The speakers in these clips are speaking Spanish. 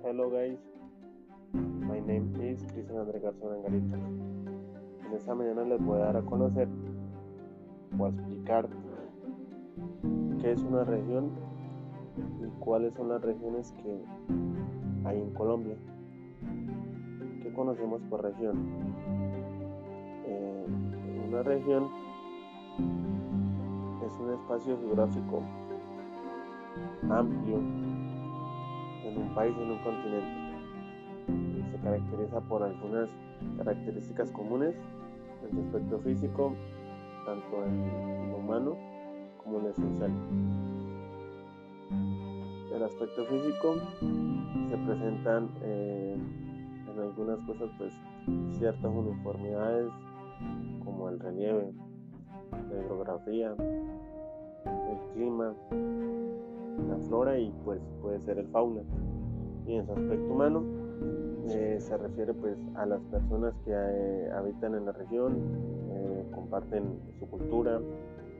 Hello guys, my name is Cristian André Garzón Angarita. En esta mañana les voy a dar a conocer o a explicar qué es una región y cuáles son las regiones que hay en Colombia. ¿Qué conocemos por región? Eh, una región es un espacio geográfico amplio en un país, en un continente. Se caracteriza por algunas características comunes en su aspecto físico, tanto en lo humano como en lo esencial. El aspecto físico se presentan eh, en algunas cosas pues ciertas uniformidades como el relieve, la hidrografía, el clima, la flora y pues puede ser el fauna. Y en su aspecto humano eh, se refiere pues a las personas que eh, habitan en la región, eh, comparten su cultura,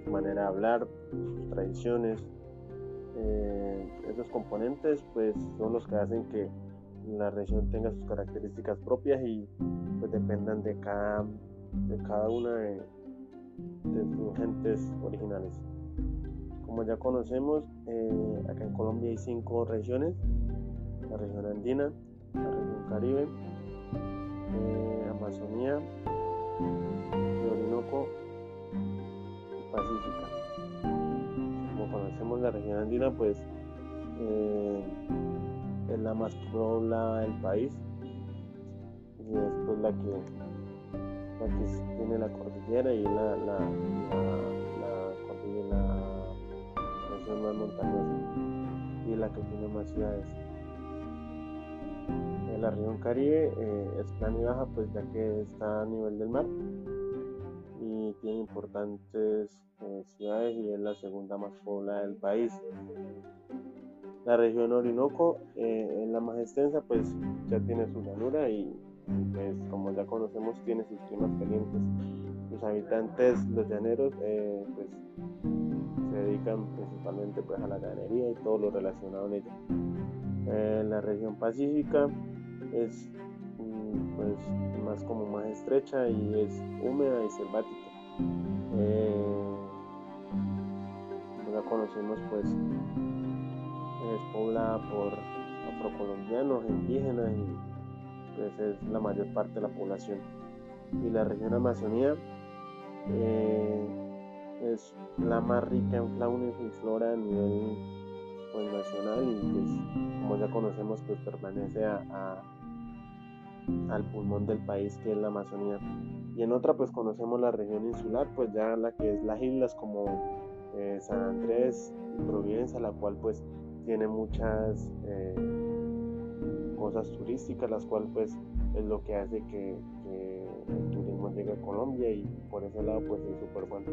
su manera de hablar, sus tradiciones. esos componentes pues son los que hacen que la región tenga sus características propias y pues dependan de cada, de cada una de sus gentes originales. Como ya conocemos, eh, acá en Colombia hay cinco regiones, la región andina, la región caribe, eh, Amazonía, Orinoco y Pacífica. Como conocemos la región andina, pues eh, es la más poblada del país y es pues, la que, la que tiene la cordillera y la, la que tiene más ciudades. En la región Caribe eh, es plana y baja, pues ya que está a nivel del mar y tiene importantes eh, ciudades y es la segunda más poblada del país. La región Orinoco eh, es la más extensa, pues ya tiene su llanura y pues como ya conocemos tiene sus climas calientes. Los habitantes, los llaneros, pues dedican principalmente pues, a la ganadería y todo lo relacionado en ella. Eh, la región pacífica es mm, pues, más como más estrecha y es húmeda y selvática. Eh, ya conocemos pues es poblada por afrocolombianos, indígenas y pues es la mayor parte de la población. Y la región Amazonía eh, es la más rica en fauna y flora a nivel pues, nacional y pues como ya conocemos pues pertenece a, al pulmón del país que es la Amazonía. Y en otra pues conocemos la región insular pues ya la que es las islas como eh, San Andrés y Providencia la cual pues tiene muchas eh, cosas turísticas las cuales pues es lo que hace que, que el turismo llegue a Colombia y por ese lado pues es súper bueno.